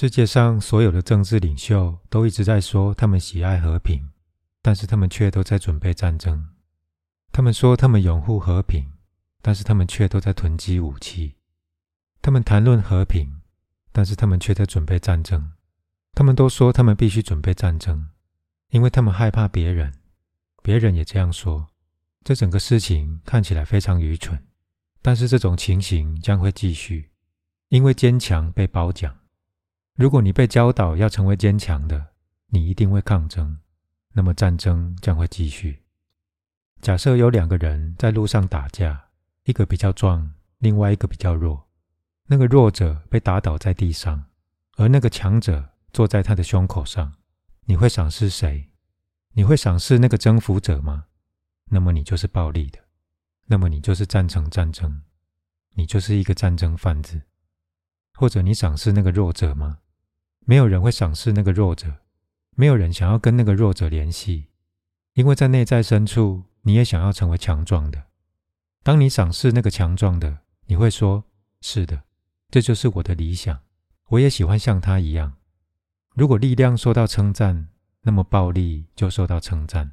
世界上所有的政治领袖都一直在说他们喜爱和平，但是他们却都在准备战争。他们说他们拥护和平，但是他们却都在囤积武器。他们谈论和平，但是他们却在准备战争。他们都说他们必须准备战争，因为他们害怕别人。别人也这样说。这整个事情看起来非常愚蠢，但是这种情形将会继续，因为坚强被褒奖。如果你被教导要成为坚强的，你一定会抗争，那么战争将会继续。假设有两个人在路上打架，一个比较壮，另外一个比较弱。那个弱者被打倒在地上，而那个强者坐在他的胸口上。你会赏识谁？你会赏识那个征服者吗？那么你就是暴力的，那么你就是赞成战争，你就是一个战争贩子。或者你赏识那个弱者吗？没有人会赏识那个弱者，没有人想要跟那个弱者联系，因为在内在深处。你也想要成为强壮的。当你赏识那个强壮的，你会说：“是的，这就是我的理想。我也喜欢像他一样。”如果力量受到称赞，那么暴力就受到称赞；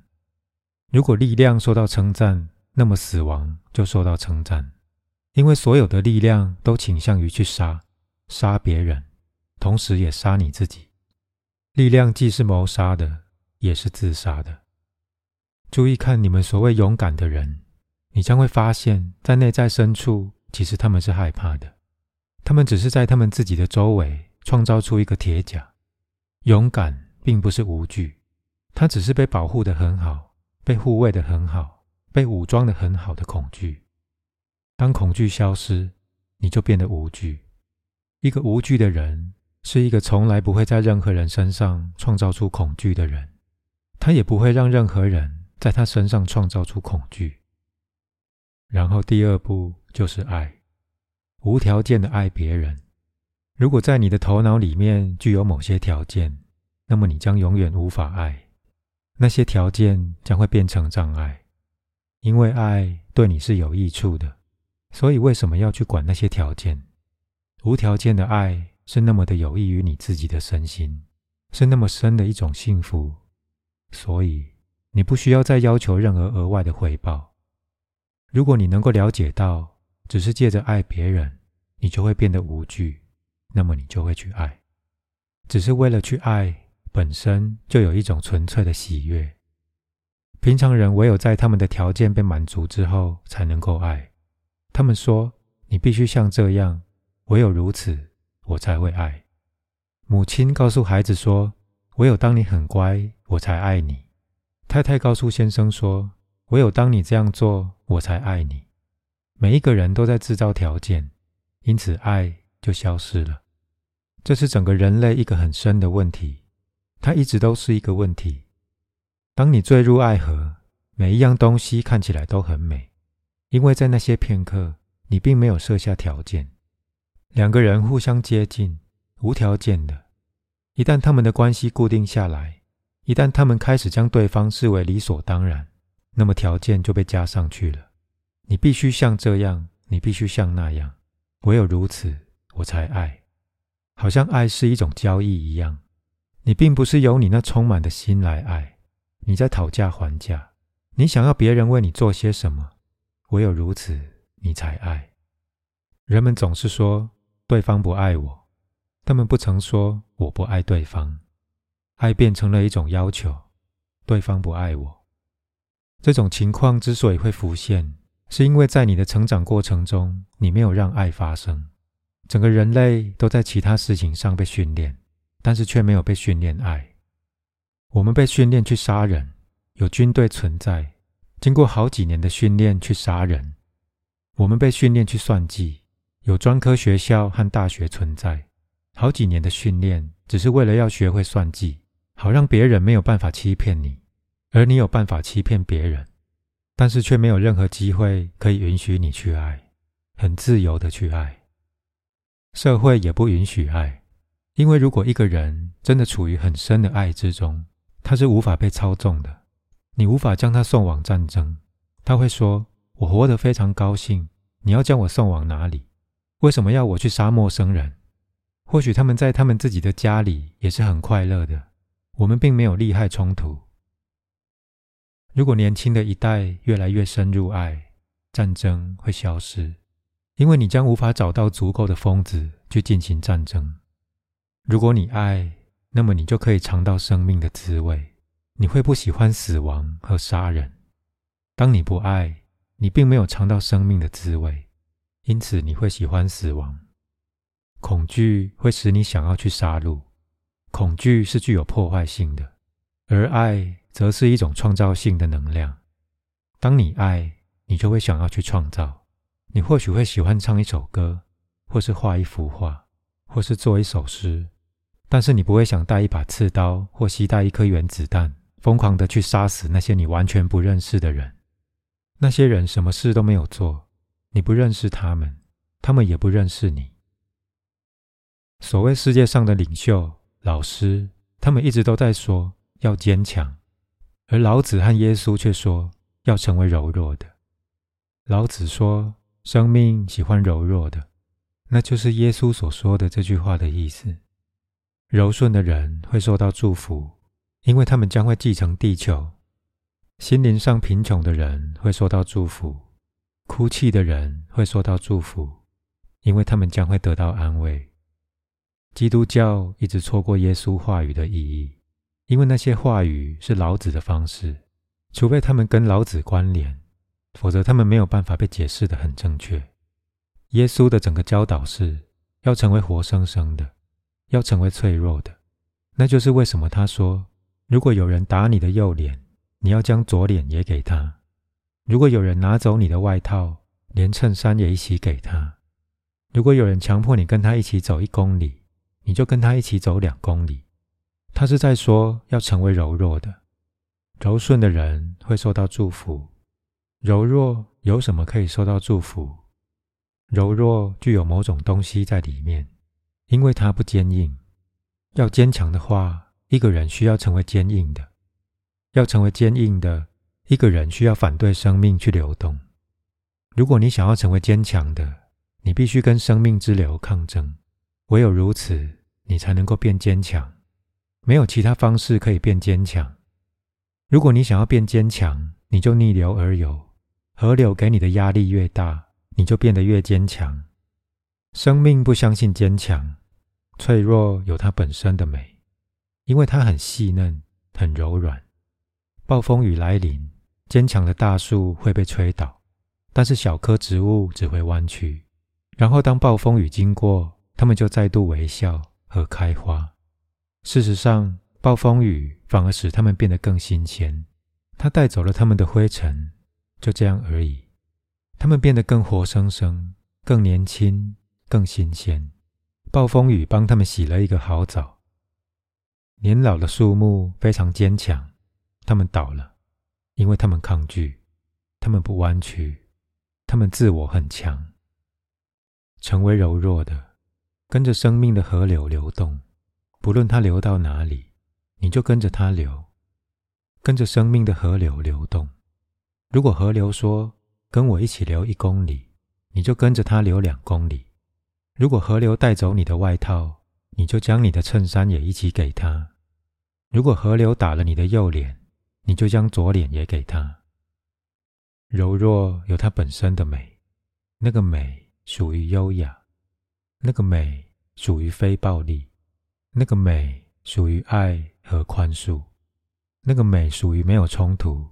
如果力量受到称赞，那么死亡就受到称赞。因为所有的力量都倾向于去杀，杀别人，同时也杀你自己。力量既是谋杀的，也是自杀的。注意看你们所谓勇敢的人，你将会发现，在内在深处，其实他们是害怕的。他们只是在他们自己的周围创造出一个铁甲。勇敢并不是无惧，它只是被保护的很好、被护卫的很好、被武装的很好的恐惧。当恐惧消失，你就变得无惧。一个无惧的人，是一个从来不会在任何人身上创造出恐惧的人，他也不会让任何人。在他身上创造出恐惧，然后第二步就是爱，无条件的爱别人。如果在你的头脑里面具有某些条件，那么你将永远无法爱。那些条件将会变成障碍，因为爱对你是有益处的。所以为什么要去管那些条件？无条件的爱是那么的有益于你自己的身心，是那么深的一种幸福。所以。你不需要再要求任何额外的回报。如果你能够了解到，只是借着爱别人，你就会变得无惧，那么你就会去爱。只是为了去爱，本身就有一种纯粹的喜悦。平常人唯有在他们的条件被满足之后，才能够爱。他们说：“你必须像这样，唯有如此，我才会爱。”母亲告诉孩子说：“唯有当你很乖，我才爱你。”太太告诉先生说：“唯有当你这样做，我才爱你。”每一个人都在制造条件，因此爱就消失了。这是整个人类一个很深的问题，它一直都是一个问题。当你坠入爱河，每一样东西看起来都很美，因为在那些片刻，你并没有设下条件。两个人互相接近，无条件的。一旦他们的关系固定下来，一旦他们开始将对方视为理所当然，那么条件就被加上去了。你必须像这样，你必须像那样，唯有如此，我才爱。好像爱是一种交易一样，你并不是由你那充满的心来爱，你在讨价还价，你想要别人为你做些什么，唯有如此，你才爱。人们总是说对方不爱我，他们不曾说我不爱对方。爱变成了一种要求，对方不爱我。这种情况之所以会浮现，是因为在你的成长过程中，你没有让爱发生。整个人类都在其他事情上被训练，但是却没有被训练爱。我们被训练去杀人，有军队存在，经过好几年的训练去杀人。我们被训练去算计，有专科学校和大学存在，好几年的训练只是为了要学会算计。好让别人没有办法欺骗你，而你有办法欺骗别人，但是却没有任何机会可以允许你去爱，很自由的去爱。社会也不允许爱，因为如果一个人真的处于很深的爱之中，他是无法被操纵的。你无法将他送往战争，他会说：“我活得非常高兴，你要将我送往哪里？为什么要我去杀陌生人？”或许他们在他们自己的家里也是很快乐的。我们并没有利害冲突。如果年轻的一代越来越深入爱，战争会消失，因为你将无法找到足够的疯子去进行战争。如果你爱，那么你就可以尝到生命的滋味。你会不喜欢死亡和杀人。当你不爱，你并没有尝到生命的滋味，因此你会喜欢死亡。恐惧会使你想要去杀戮。恐惧是具有破坏性的，而爱则是一种创造性的能量。当你爱，你就会想要去创造。你或许会喜欢唱一首歌，或是画一幅画，或是做一首诗，但是你不会想带一把刺刀或携带一颗原子弹，疯狂的去杀死那些你完全不认识的人。那些人什么事都没有做，你不认识他们，他们也不认识你。所谓世界上的领袖。老师，他们一直都在说要坚强，而老子和耶稣却说要成为柔弱的。老子说：“生命喜欢柔弱的。”那就是耶稣所说的这句话的意思。柔顺的人会受到祝福，因为他们将会继承地球；心灵上贫穷的人会受到祝福，哭泣的人会受到祝福，因为他们将会得到安慰。基督教一直错过耶稣话语的意义，因为那些话语是老子的方式，除非他们跟老子关联，否则他们没有办法被解释的很正确。耶稣的整个教导是要成为活生生的，要成为脆弱的。那就是为什么他说：如果有人打你的右脸，你要将左脸也给他；如果有人拿走你的外套，连衬衫也一起给他；如果有人强迫你跟他一起走一公里，你就跟他一起走两公里。他是在说要成为柔弱的、柔顺的人会受到祝福。柔弱有什么可以受到祝福？柔弱具有某种东西在里面，因为它不坚硬。要坚强的话，一个人需要成为坚硬的；要成为坚硬的，一个人需要反对生命去流动。如果你想要成为坚强的，你必须跟生命之流抗争。唯有如此，你才能够变坚强。没有其他方式可以变坚强。如果你想要变坚强，你就逆流而游。河流给你的压力越大，你就变得越坚强。生命不相信坚强，脆弱有它本身的美，因为它很细嫩、很柔软。暴风雨来临，坚强的大树会被吹倒，但是小棵植物只会弯曲。然后当暴风雨经过，他们就再度微笑和开花。事实上，暴风雨反而使他们变得更新鲜。它带走了他们的灰尘，就这样而已。他们变得更活生生、更年轻、更新鲜。暴风雨帮他们洗了一个好澡。年老的树木非常坚强，他们倒了，因为他们抗拒，他们不弯曲，他们自我很强，成为柔弱的。跟着生命的河流流动，不论它流到哪里，你就跟着它流。跟着生命的河流流动。如果河流说“跟我一起流一公里”，你就跟着它流两公里。如果河流带走你的外套，你就将你的衬衫也一起给他。如果河流打了你的右脸，你就将左脸也给他。柔弱有它本身的美，那个美属于优雅。那个美属于非暴力，那个美属于爱和宽恕，那个美属于没有冲突。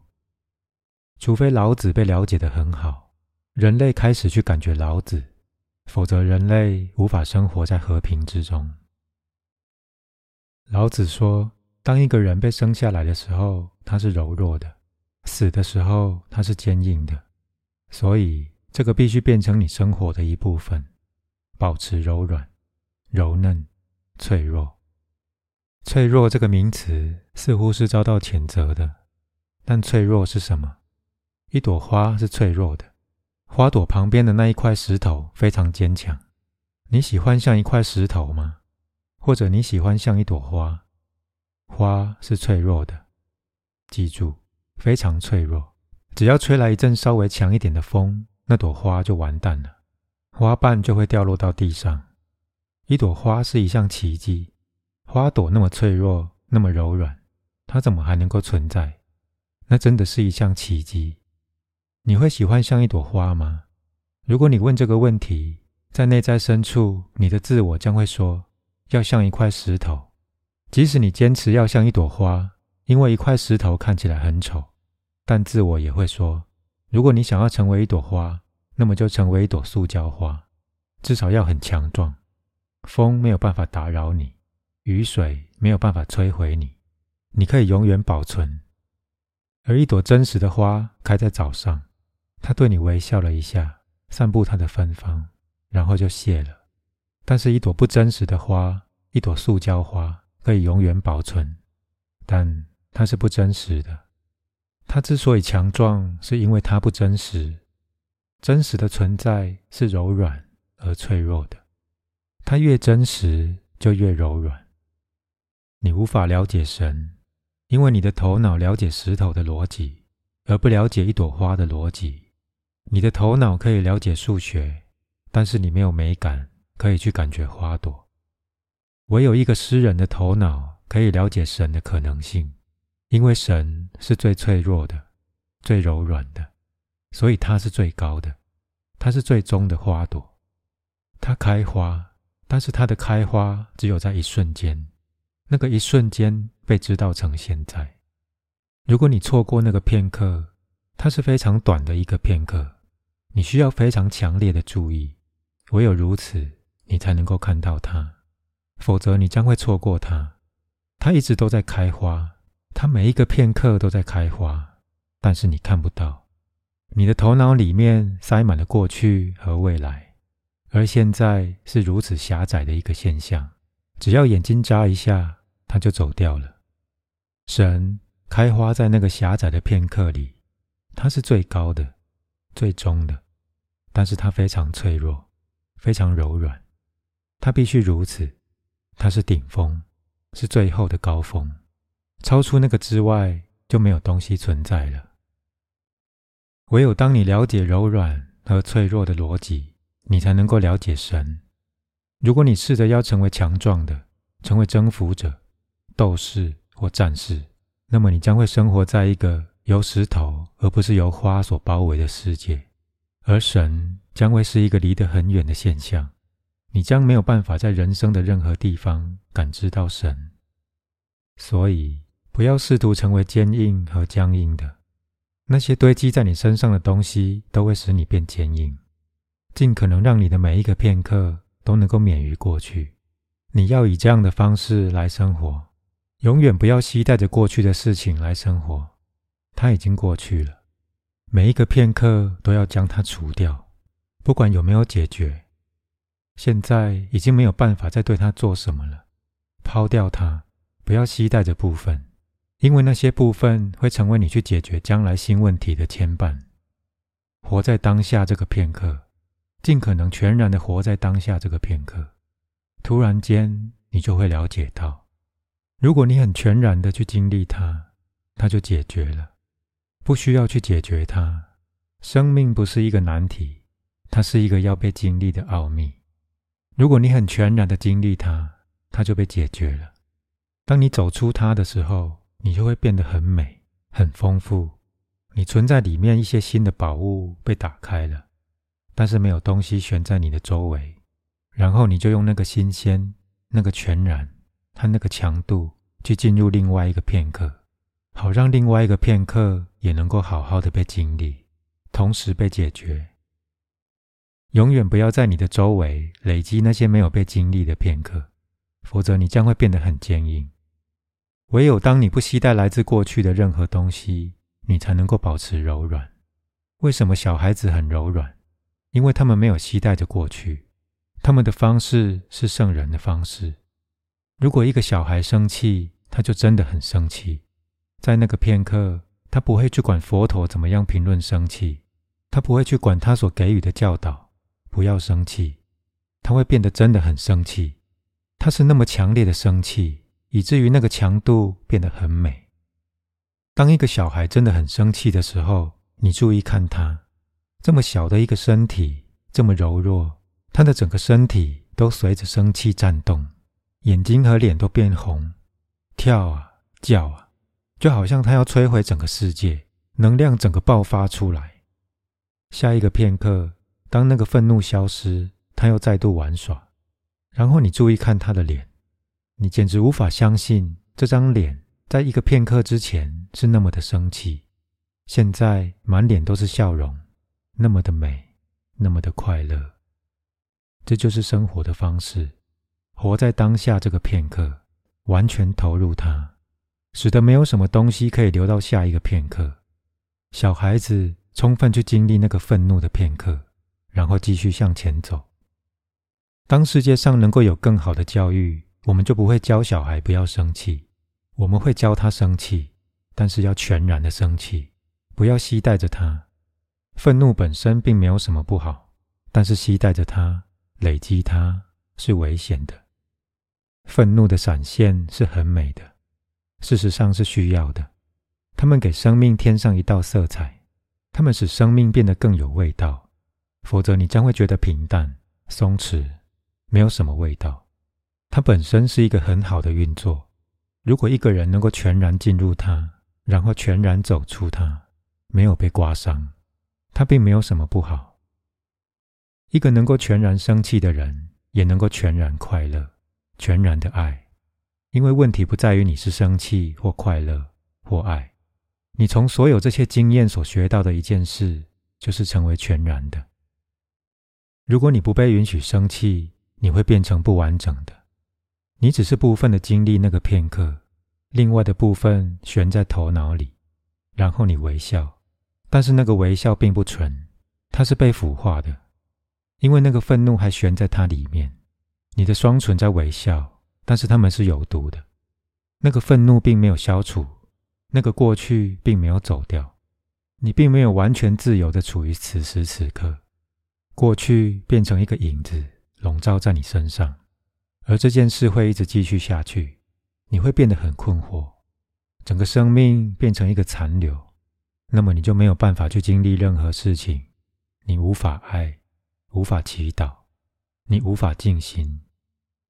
除非老子被了解的很好，人类开始去感觉老子，否则人类无法生活在和平之中。老子说，当一个人被生下来的时候，他是柔弱的；死的时候，他是坚硬的。所以，这个必须变成你生活的一部分。保持柔软、柔嫩、脆弱。脆弱这个名词似乎是遭到谴责的，但脆弱是什么？一朵花是脆弱的，花朵旁边的那一块石头非常坚强。你喜欢像一块石头吗？或者你喜欢像一朵花？花是脆弱的，记住，非常脆弱。只要吹来一阵稍微强一点的风，那朵花就完蛋了。花瓣就会掉落到地上。一朵花是一项奇迹，花朵那么脆弱，那么柔软，它怎么还能够存在？那真的是一项奇迹。你会喜欢像一朵花吗？如果你问这个问题，在内在深处，你的自我将会说：要像一块石头。即使你坚持要像一朵花，因为一块石头看起来很丑，但自我也会说：如果你想要成为一朵花，那么就成为一朵塑胶花，至少要很强壮。风没有办法打扰你，雨水没有办法摧毁你，你可以永远保存。而一朵真实的花开在早上，它对你微笑了一下，散布它的芬芳，然后就谢了。但是，一朵不真实的花，一朵塑胶花，可以永远保存，但它是不真实的。它之所以强壮，是因为它不真实。真实的存在是柔软而脆弱的。它越真实，就越柔软。你无法了解神，因为你的头脑了解石头的逻辑，而不了解一朵花的逻辑。你的头脑可以了解数学，但是你没有美感可以去感觉花朵。唯有一个诗人的头脑可以了解神的可能性，因为神是最脆弱的、最柔软的，所以它是最高的，它是最终的花朵，它开花。但是它的开花只有在一瞬间，那个一瞬间被知道成现在。如果你错过那个片刻，它是非常短的一个片刻，你需要非常强烈的注意，唯有如此，你才能够看到它，否则你将会错过它。它一直都在开花，它每一个片刻都在开花，但是你看不到，你的头脑里面塞满了过去和未来。而现在是如此狭窄的一个现象，只要眼睛眨一下，它就走掉了。神开花在那个狭窄的片刻里，它是最高的、最终的，但是它非常脆弱、非常柔软。它必须如此，它是顶峰，是最后的高峰，超出那个之外就没有东西存在了。唯有当你了解柔软和脆弱的逻辑。你才能够了解神。如果你试着要成为强壮的，成为征服者、斗士或战士，那么你将会生活在一个由石头而不是由花所包围的世界，而神将会是一个离得很远的现象。你将没有办法在人生的任何地方感知到神。所以，不要试图成为坚硬和僵硬的。那些堆积在你身上的东西都会使你变坚硬。尽可能让你的每一个片刻都能够免于过去。你要以这样的方式来生活，永远不要期待着过去的事情来生活。它已经过去了，每一个片刻都要将它除掉，不管有没有解决。现在已经没有办法再对他做什么了，抛掉它，不要期待着部分，因为那些部分会成为你去解决将来新问题的牵绊。活在当下这个片刻。尽可能全然的活在当下这个片刻，突然间你就会了解到，如果你很全然的去经历它，它就解决了，不需要去解决它。生命不是一个难题，它是一个要被经历的奥秘。如果你很全然的经历它，它就被解决了。当你走出它的时候，你就会变得很美、很丰富。你存在里面一些新的宝物被打开了。但是没有东西悬在你的周围，然后你就用那个新鲜、那个全然和那个强度去进入另外一个片刻，好让另外一个片刻也能够好好的被经历，同时被解决。永远不要在你的周围累积那些没有被经历的片刻，否则你将会变得很坚硬。唯有当你不期待来自过去的任何东西，你才能够保持柔软。为什么小孩子很柔软？因为他们没有期待着过去，他们的方式是圣人的方式。如果一个小孩生气，他就真的很生气。在那个片刻，他不会去管佛陀怎么样评论生气，他不会去管他所给予的教导，不要生气。他会变得真的很生气，他是那么强烈的生气，以至于那个强度变得很美。当一个小孩真的很生气的时候，你注意看他。这么小的一个身体，这么柔弱，他的整个身体都随着生气颤动，眼睛和脸都变红，跳啊叫啊，就好像他要摧毁整个世界，能量整个爆发出来。下一个片刻，当那个愤怒消失，他又再度玩耍。然后你注意看他的脸，你简直无法相信这张脸在一个片刻之前是那么的生气，现在满脸都是笑容，那么的美，那么的快乐。这就是生活的方式，活在当下这个片刻，完全投入它，使得没有什么东西可以留到下一个片刻。小孩子充分去经历那个愤怒的片刻，然后继续向前走。当世界上能够有更好的教育，我们就不会教小孩不要生气，我们会教他生气，但是要全然的生气，不要期待着他。愤怒本身并没有什么不好，但是期待着他。累积它是危险的，愤怒的闪现是很美的，事实上是需要的。他们给生命添上一道色彩，他们使生命变得更有味道。否则，你将会觉得平淡、松弛，没有什么味道。它本身是一个很好的运作。如果一个人能够全然进入它，然后全然走出它，没有被刮伤，它并没有什么不好。一个能够全然生气的人，也能够全然快乐、全然的爱，因为问题不在于你是生气或快乐或爱，你从所有这些经验所学到的一件事，就是成为全然的。如果你不被允许生气，你会变成不完整的，你只是部分的经历那个片刻，另外的部分悬在头脑里，然后你微笑，但是那个微笑并不纯，它是被腐化的。因为那个愤怒还悬在它里面，你的双唇在微笑，但是它们是有毒的。那个愤怒并没有消除，那个过去并没有走掉，你并没有完全自由的处于此时此刻。过去变成一个影子，笼罩在你身上，而这件事会一直继续下去。你会变得很困惑，整个生命变成一个残留，那么你就没有办法去经历任何事情，你无法爱。无法祈祷，你无法静心，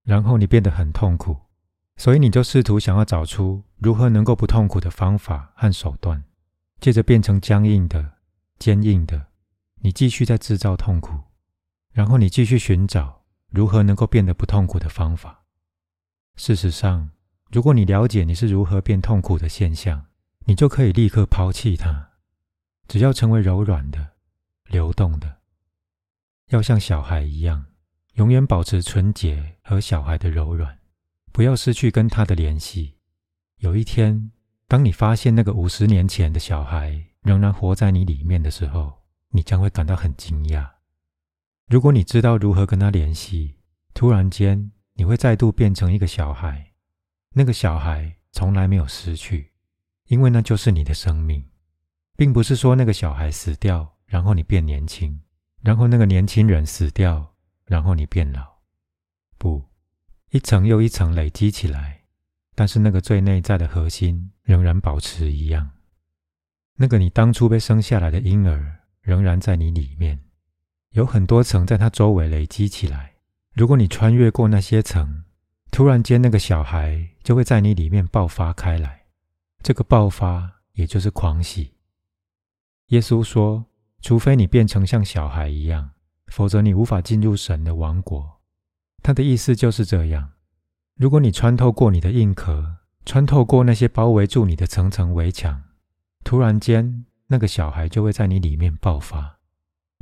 然后你变得很痛苦，所以你就试图想要找出如何能够不痛苦的方法和手段，接着变成僵硬的、坚硬的，你继续在制造痛苦，然后你继续寻找如何能够变得不痛苦的方法。事实上，如果你了解你是如何变痛苦的现象，你就可以立刻抛弃它，只要成为柔软的、流动的。要像小孩一样，永远保持纯洁和小孩的柔软，不要失去跟他的联系。有一天，当你发现那个五十年前的小孩仍然活在你里面的时候，你将会感到很惊讶。如果你知道如何跟他联系，突然间你会再度变成一个小孩。那个小孩从来没有失去，因为那就是你的生命，并不是说那个小孩死掉，然后你变年轻。然后那个年轻人死掉，然后你变老，不，一层又一层累积起来，但是那个最内在的核心仍然保持一样。那个你当初被生下来的婴儿仍然在你里面，有很多层在它周围累积起来。如果你穿越过那些层，突然间那个小孩就会在你里面爆发开来。这个爆发也就是狂喜。耶稣说。除非你变成像小孩一样，否则你无法进入神的王国。他的意思就是这样：如果你穿透过你的硬壳，穿透过那些包围住你的层层围墙，突然间，那个小孩就会在你里面爆发，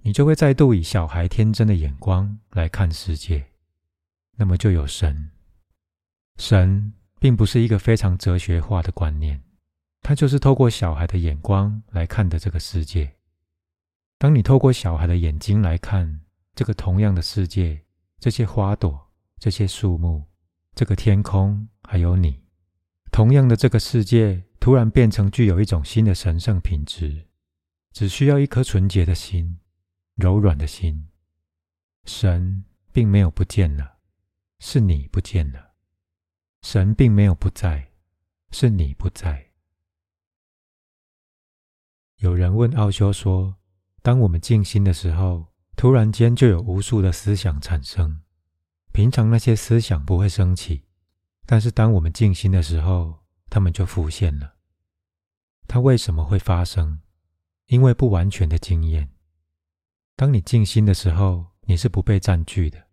你就会再度以小孩天真的眼光来看世界。那么就有神。神并不是一个非常哲学化的观念，他就是透过小孩的眼光来看的这个世界。当你透过小孩的眼睛来看这个同样的世界，这些花朵、这些树木、这个天空，还有你，同样的这个世界突然变成具有一种新的神圣品质，只需要一颗纯洁的心、柔软的心。神并没有不见了，是你不见了；神并没有不在，是你不在。有人问奥修说。当我们静心的时候，突然间就有无数的思想产生。平常那些思想不会升起，但是当我们静心的时候，他们就浮现了。它为什么会发生？因为不完全的经验。当你静心的时候，你是不被占据的，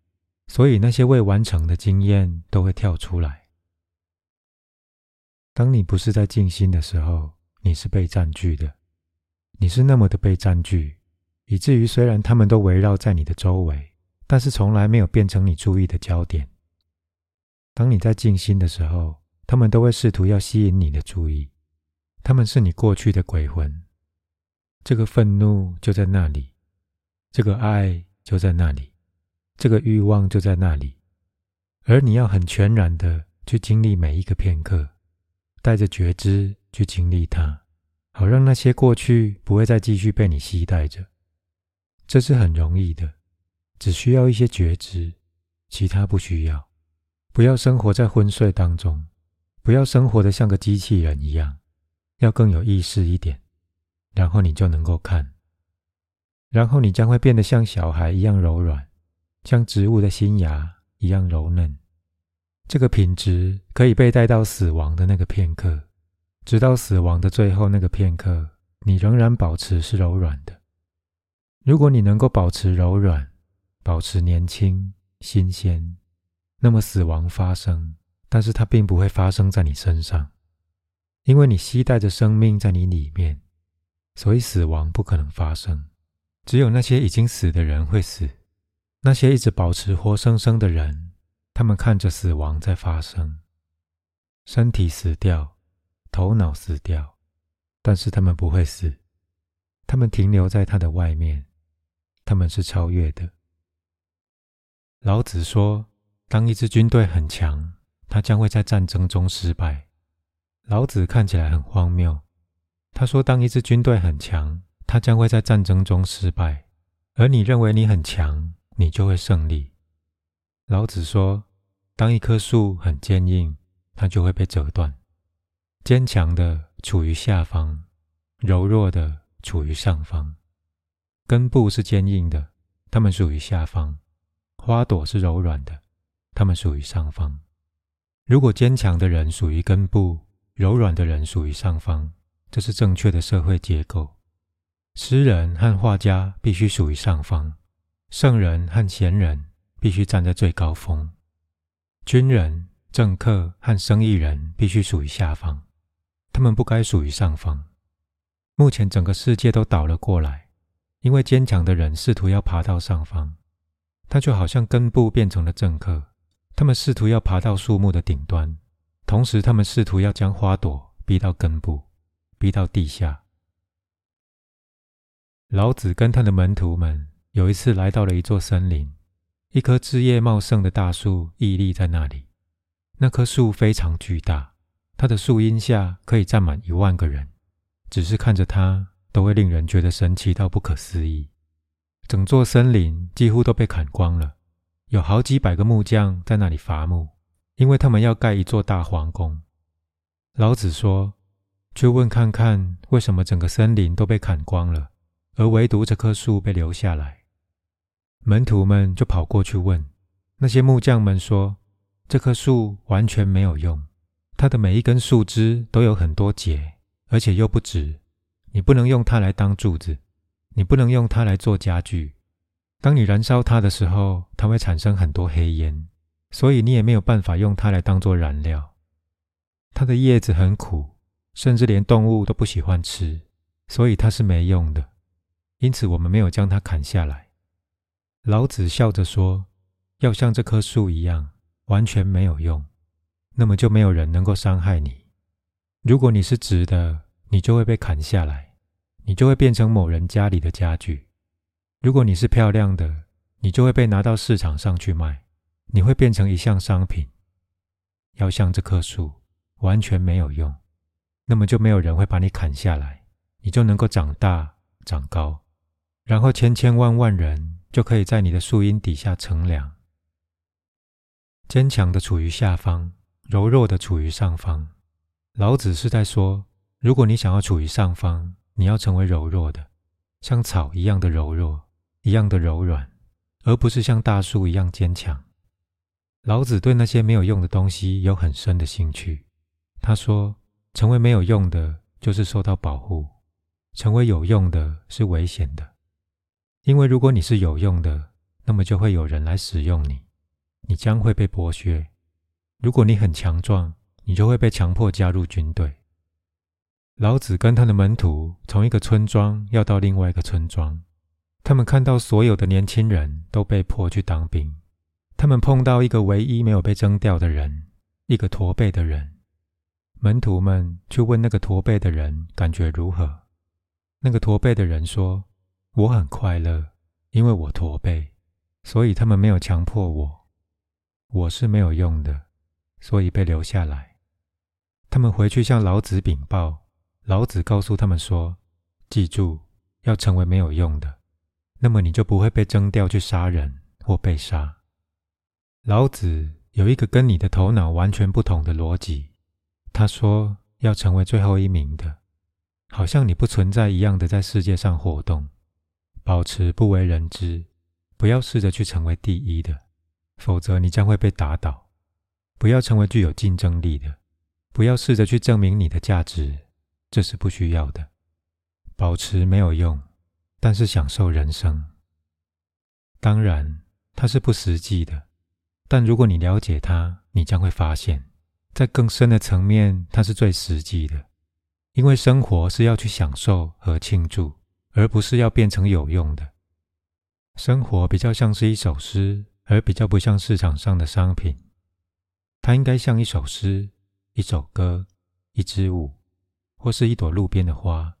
所以那些未完成的经验都会跳出来。当你不是在静心的时候，你是被占据的，你是那么的被占据，以至于虽然他们都围绕在你的周围，但是从来没有变成你注意的焦点。当你在静心的时候，他们都会试图要吸引你的注意，他们是你过去的鬼魂。这个愤怒就在那里，这个爱就在那里，这个欲望就在那里，而你要很全然的去经历每一个片刻。带着觉知去经历它，好让那些过去不会再继续被你期待着。这是很容易的，只需要一些觉知，其他不需要。不要生活在昏睡当中，不要生活的像个机器人一样，要更有意识一点。然后你就能够看，然后你将会变得像小孩一样柔软，像植物的新芽一样柔嫩。这个品质可以被带到死亡的那个片刻，直到死亡的最后那个片刻，你仍然保持是柔软的。如果你能够保持柔软，保持年轻、新鲜，那么死亡发生，但是它并不会发生在你身上，因为你携带着生命在你里面，所以死亡不可能发生。只有那些已经死的人会死，那些一直保持活生生的人。他们看着死亡在发生，身体死掉，头脑死掉，但是他们不会死，他们停留在它的外面，他们是超越的。老子说：“当一支军队很强，他将会在战争中失败。”老子看起来很荒谬。他说：“当一支军队很强，他将会在战争中失败，而你认为你很强，你就会胜利。”老子说。当一棵树很坚硬，它就会被折断。坚强的处于下方，柔弱的处于上方。根部是坚硬的，它们属于下方；花朵是柔软的，它们属于上方。如果坚强的人属于根部，柔软的人属于上方，这是正确的社会结构。诗人和画家必须属于上方，圣人和贤人必须站在最高峰。军人、政客和生意人必须属于下方，他们不该属于上方。目前整个世界都倒了过来，因为坚强的人试图要爬到上方，他就好像根部变成了政客，他们试图要爬到树木的顶端，同时他们试图要将花朵逼到根部，逼到地下。老子跟他的门徒们有一次来到了一座森林。一棵枝叶茂盛的大树屹立在那里。那棵树非常巨大，它的树荫下可以站满一万个人。只是看着它，都会令人觉得神奇到不可思议。整座森林几乎都被砍光了，有好几百个木匠在那里伐木，因为他们要盖一座大皇宫。老子说：“去问看看，为什么整个森林都被砍光了，而唯独这棵树被留下来？”门徒们就跑过去问那些木匠们说：“这棵树完全没有用，它的每一根树枝都有很多节，而且又不直。你不能用它来当柱子，你不能用它来做家具。当你燃烧它的时候，它会产生很多黑烟，所以你也没有办法用它来当做燃料。它的叶子很苦，甚至连动物都不喜欢吃，所以它是没用的。因此，我们没有将它砍下来。”老子笑着说：“要像这棵树一样，完全没有用，那么就没有人能够伤害你。如果你是直的，你就会被砍下来，你就会变成某人家里的家具；如果你是漂亮的，你就会被拿到市场上去卖，你会变成一项商品。要像这棵树，完全没有用，那么就没有人会把你砍下来，你就能够长大长高，然后千千万万人。”就可以在你的树荫底下乘凉。坚强的处于下方，柔弱的处于上方。老子是在说，如果你想要处于上方，你要成为柔弱的，像草一样的柔弱，一样的柔软，而不是像大树一样坚强。老子对那些没有用的东西有很深的兴趣。他说：“成为没有用的，就是受到保护；成为有用的，是危险的。因为如果你是有用的，那么就会有人来使用你，你将会被剥削。如果你很强壮，你就会被强迫加入军队。”老子跟他的门徒从一个村庄要到另外一个村庄，他们看到所有的年轻人都被迫去当兵，他们碰到一个唯一没有被征调的人，一个驼背的人。门徒们去问那个驼背的人感觉如何？那个驼背的人说：“我很快乐，因为我驼背，所以他们没有强迫我。我是没有用的，所以被留下来。他们回去向老子禀报，老子告诉他们说：‘记住，要成为没有用的，那么你就不会被征调去杀人或被杀。’老子有一个跟你的头脑完全不同的逻辑。”他说：“要成为最后一名的，好像你不存在一样的在世界上活动，保持不为人知。不要试着去成为第一的，否则你将会被打倒。不要成为具有竞争力的，不要试着去证明你的价值，这是不需要的。保持没有用，但是享受人生。当然，它是不实际的，但如果你了解它，你将会发现。”在更深的层面，它是最实际的，因为生活是要去享受和庆祝，而不是要变成有用的。生活比较像是一首诗，而比较不像市场上的商品。它应该像一首诗、一首歌、一支舞，或是一朵路边的花。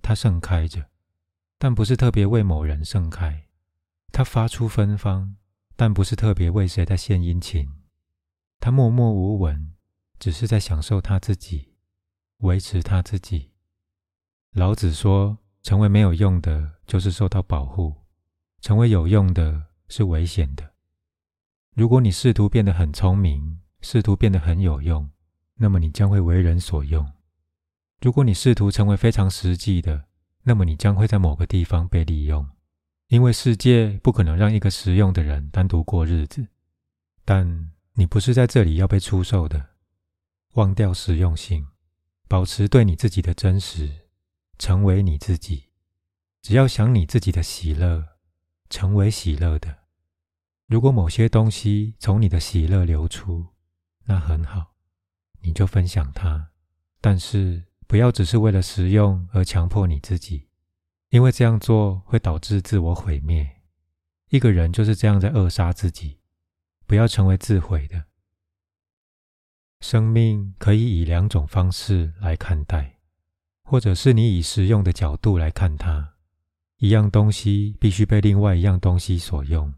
它盛开着，但不是特别为某人盛开；它发出芬芳，但不是特别为谁在献殷勤。它默默无闻。只是在享受他自己，维持他自己。老子说：“成为没有用的，就是受到保护；成为有用的，是危险的。如果你试图变得很聪明，试图变得很有用，那么你将会为人所用；如果你试图成为非常实际的，那么你将会在某个地方被利用。因为世界不可能让一个实用的人单独过日子。但你不是在这里要被出售的。”忘掉实用性，保持对你自己的真实，成为你自己。只要想你自己的喜乐，成为喜乐的。如果某些东西从你的喜乐流出，那很好，你就分享它。但是不要只是为了实用而强迫你自己，因为这样做会导致自我毁灭。一个人就是这样在扼杀自己。不要成为自毁的。生命可以以两种方式来看待，或者是你以实用的角度来看它。一样东西必须被另外一样东西所用，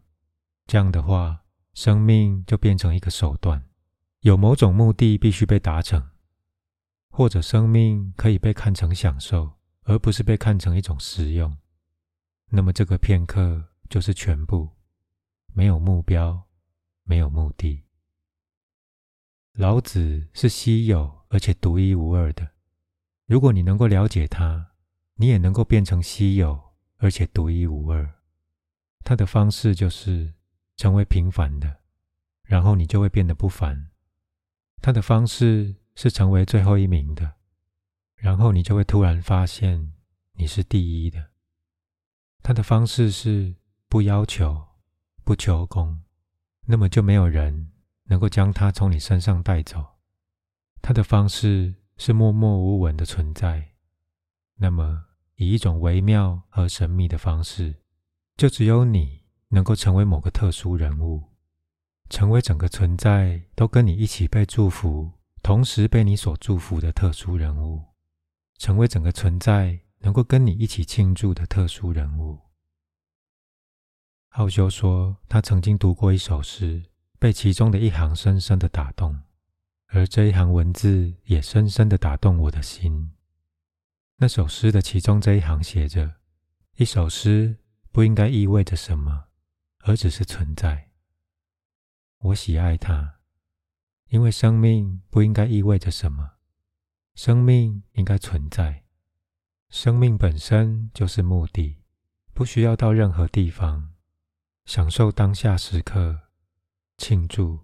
这样的话，生命就变成一个手段，有某种目的必须被达成。或者，生命可以被看成享受，而不是被看成一种实用。那么，这个片刻就是全部，没有目标，没有目的。老子是稀有而且独一无二的。如果你能够了解他，你也能够变成稀有而且独一无二。他的方式就是成为平凡的，然后你就会变得不凡。他的方式是成为最后一名的，然后你就会突然发现你是第一的。他的方式是不要求、不求功，那么就没有人。能够将他从你身上带走，他的方式是默默无闻的存在。那么，以一种微妙和神秘的方式，就只有你能够成为某个特殊人物，成为整个存在都跟你一起被祝福，同时被你所祝福的特殊人物，成为整个存在能够跟你一起庆祝的特殊人物。奥修说，他曾经读过一首诗。被其中的一行深深的打动，而这一行文字也深深的打动我的心。那首诗的其中这一行写着：“一首诗不应该意味着什么，而只是存在。”我喜爱它，因为生命不应该意味着什么，生命应该存在。生命本身就是目的，不需要到任何地方，享受当下时刻。庆祝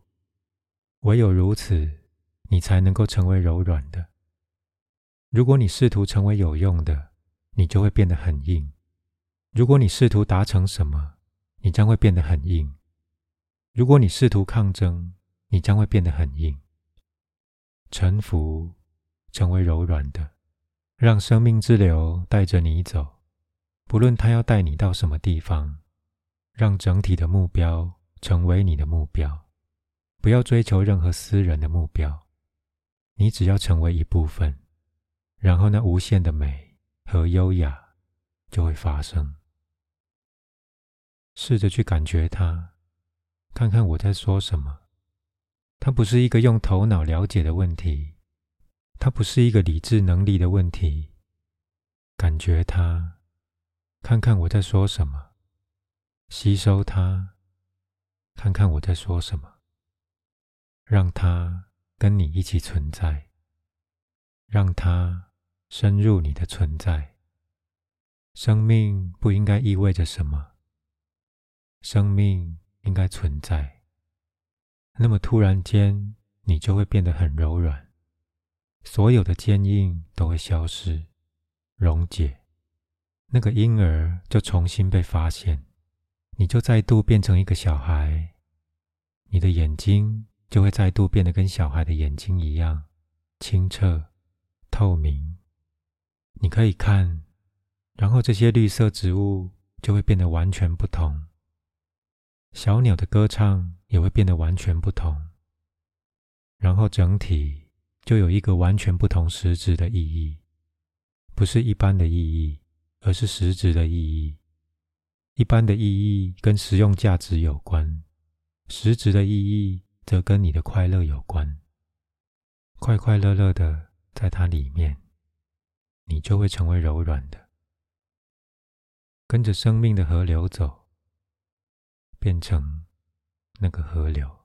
唯有如此，你才能够成为柔软的。如果你试图成为有用的，你就会变得很硬；如果你试图达成什么，你将会变得很硬；如果你试图抗争，你将会变得很硬。臣服，成为柔软的，让生命之流带着你走，不论它要带你到什么地方，让整体的目标成为你的目标，不要追求任何私人的目标，你只要成为一部分。然后，那无限的美和优雅就会发生。试着去感觉它，看看我在说什么。它不是一个用头脑了解的问题，它不是一个理智能力的问题。感觉它，看看我在说什么，吸收它，看看我在说什么，让它跟你一起存在，让它。深入你的存在，生命不应该意味着什么。生命应该存在。那么突然间，你就会变得很柔软，所有的坚硬都会消失、溶解。那个婴儿就重新被发现，你就再度变成一个小孩。你的眼睛就会再度变得跟小孩的眼睛一样清澈、透明。你可以看，然后这些绿色植物就会变得完全不同，小鸟的歌唱也会变得完全不同，然后整体就有一个完全不同实质的意义，不是一般的意义，而是实质的意义。一般的意义跟实用价值有关，实质的意义则跟你的快乐有关，快快乐乐的在它里面。你就会成为柔软的，跟着生命的河流走，变成那个河流。